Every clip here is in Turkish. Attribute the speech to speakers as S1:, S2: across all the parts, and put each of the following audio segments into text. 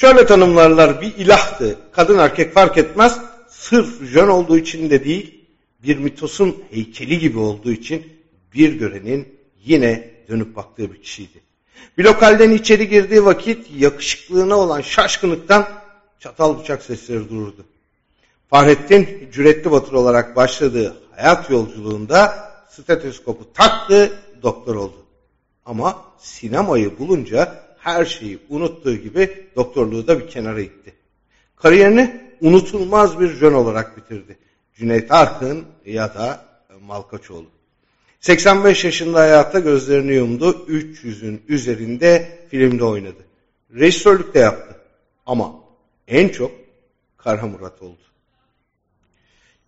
S1: Şöyle tanımlarlar bir ilahtı. Kadın erkek fark etmez. Sırf jön olduğu için de değil, bir mitosun heykeli gibi olduğu için bir görenin yine dönüp baktığı bir kişiydi. Bir lokalden içeri girdiği vakit yakışıklığına olan şaşkınlıktan çatal bıçak sesleri dururdu. Fahrettin cüretli Batur olarak başladığı hayat yolculuğunda stetoskopu taktı, doktor oldu. Ama sinemayı bulunca her şeyi unuttuğu gibi doktorluğu da bir kenara itti. Kariyerini unutulmaz bir jön olarak bitirdi. Cüneyt Arkın ya da Malkaçoğlu. 85 yaşında hayatta gözlerini yumdu. 300'ün üzerinde filmde oynadı. Rejisörlük de yaptı. Ama en çok Kara Murat oldu.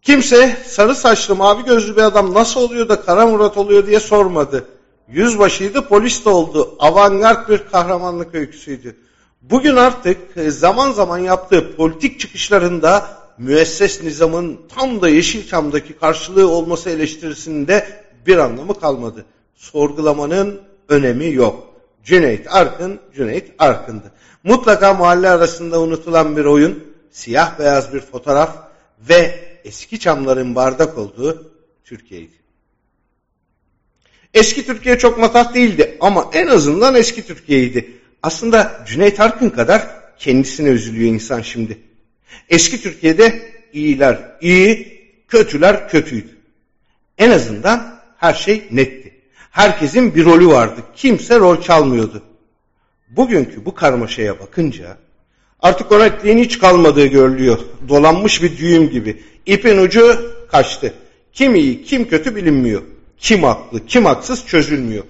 S1: Kimse sarı saçlı mavi gözlü bir adam nasıl oluyor da Kara Murat oluyor diye sormadı. Yüzbaşıydı polis de oldu. Avantgard bir kahramanlık öyküsüydü. Bugün artık zaman zaman yaptığı politik çıkışlarında müesses nizamın tam da Yeşilçam'daki karşılığı olması eleştirisinde bir anlamı kalmadı. Sorgulamanın önemi yok. Cüneyt Arkın, Cüneyt Arkın'dı. Mutlaka mahalle arasında unutulan bir oyun, siyah beyaz bir fotoğraf ve eski çamların bardak olduğu Türkiye'ydi. Eski Türkiye çok matah değildi ama en azından eski Türkiye'ydi. Aslında Cüneyt Arkın kadar kendisine üzülüyor insan şimdi. Eski Türkiye'de iyiler iyi, kötüler kötüydü. En azından her şey netti. Herkesin bir rolü vardı. Kimse rol çalmıyordu. Bugünkü bu karmaşaya bakınca artık o netliğin hiç kalmadığı görülüyor. Dolanmış bir düğüm gibi. İpin ucu kaçtı. Kim iyi, kim kötü bilinmiyor. Kim haklı, kim haksız çözülmüyor.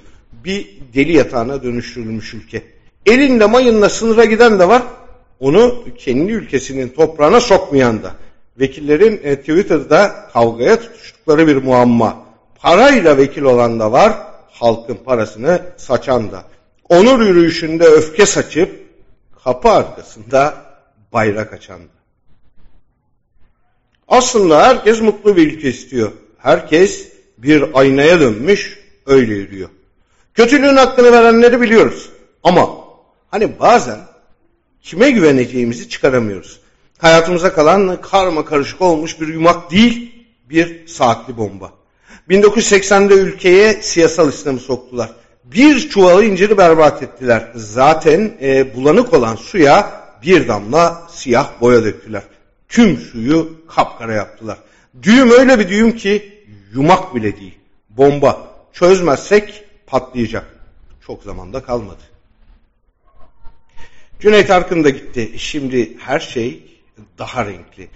S1: Bir deli yatağına dönüştürülmüş ülke. Elinde mayınla sınıra giden de var. Onu kendi ülkesinin toprağına sokmayan da. Vekillerin e, Twitter'da kavgaya tutuştukları bir muamma. Parayla vekil olan da var, halkın parasını saçan da. Onur yürüyüşünde öfke saçıp kapı arkasında bayrak açan da. Aslında herkes mutlu bir ülke istiyor. Herkes bir aynaya dönmüş öyle yürüyor. Kötülüğün hakkını verenleri biliyoruz. Ama hani bazen kime güveneceğimizi çıkaramıyoruz. Hayatımıza kalan karma karışık olmuş bir yumak değil, bir saatli bomba. 1980'de ülkeye siyasal İslam'ı soktular. Bir çuvalı inciri berbat ettiler. Zaten e, bulanık olan suya bir damla siyah boya döktüler. Tüm suyu kapkara yaptılar. Düğüm öyle bir düğüm ki yumak bile değil. Bomba. Çözmezsek patlayacak. Çok zamanda kalmadı. Cüneyt Arkın da gitti. Şimdi her şey daha renkli.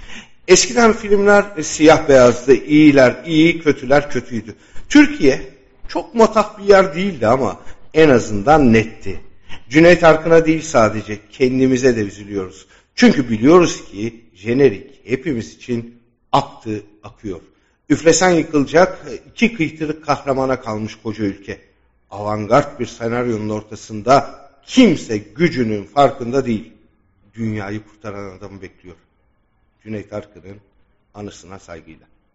S1: Eskiden filmler siyah beyazdı. İyiler iyi, kötüler kötüydü. Türkiye çok matah bir yer değildi ama en azından netti. Cüneyt Arkın'a değil sadece kendimize de üzülüyoruz. Çünkü biliyoruz ki jenerik hepimiz için aktı, akıyor. Üflesen yıkılacak iki kıytırık kahramana kalmış koca ülke. Avantgard bir senaryonun ortasında kimse gücünün farkında değil. Dünyayı kurtaran adamı bekliyor. Cüneyt Arkın'ın anısına saygıyla.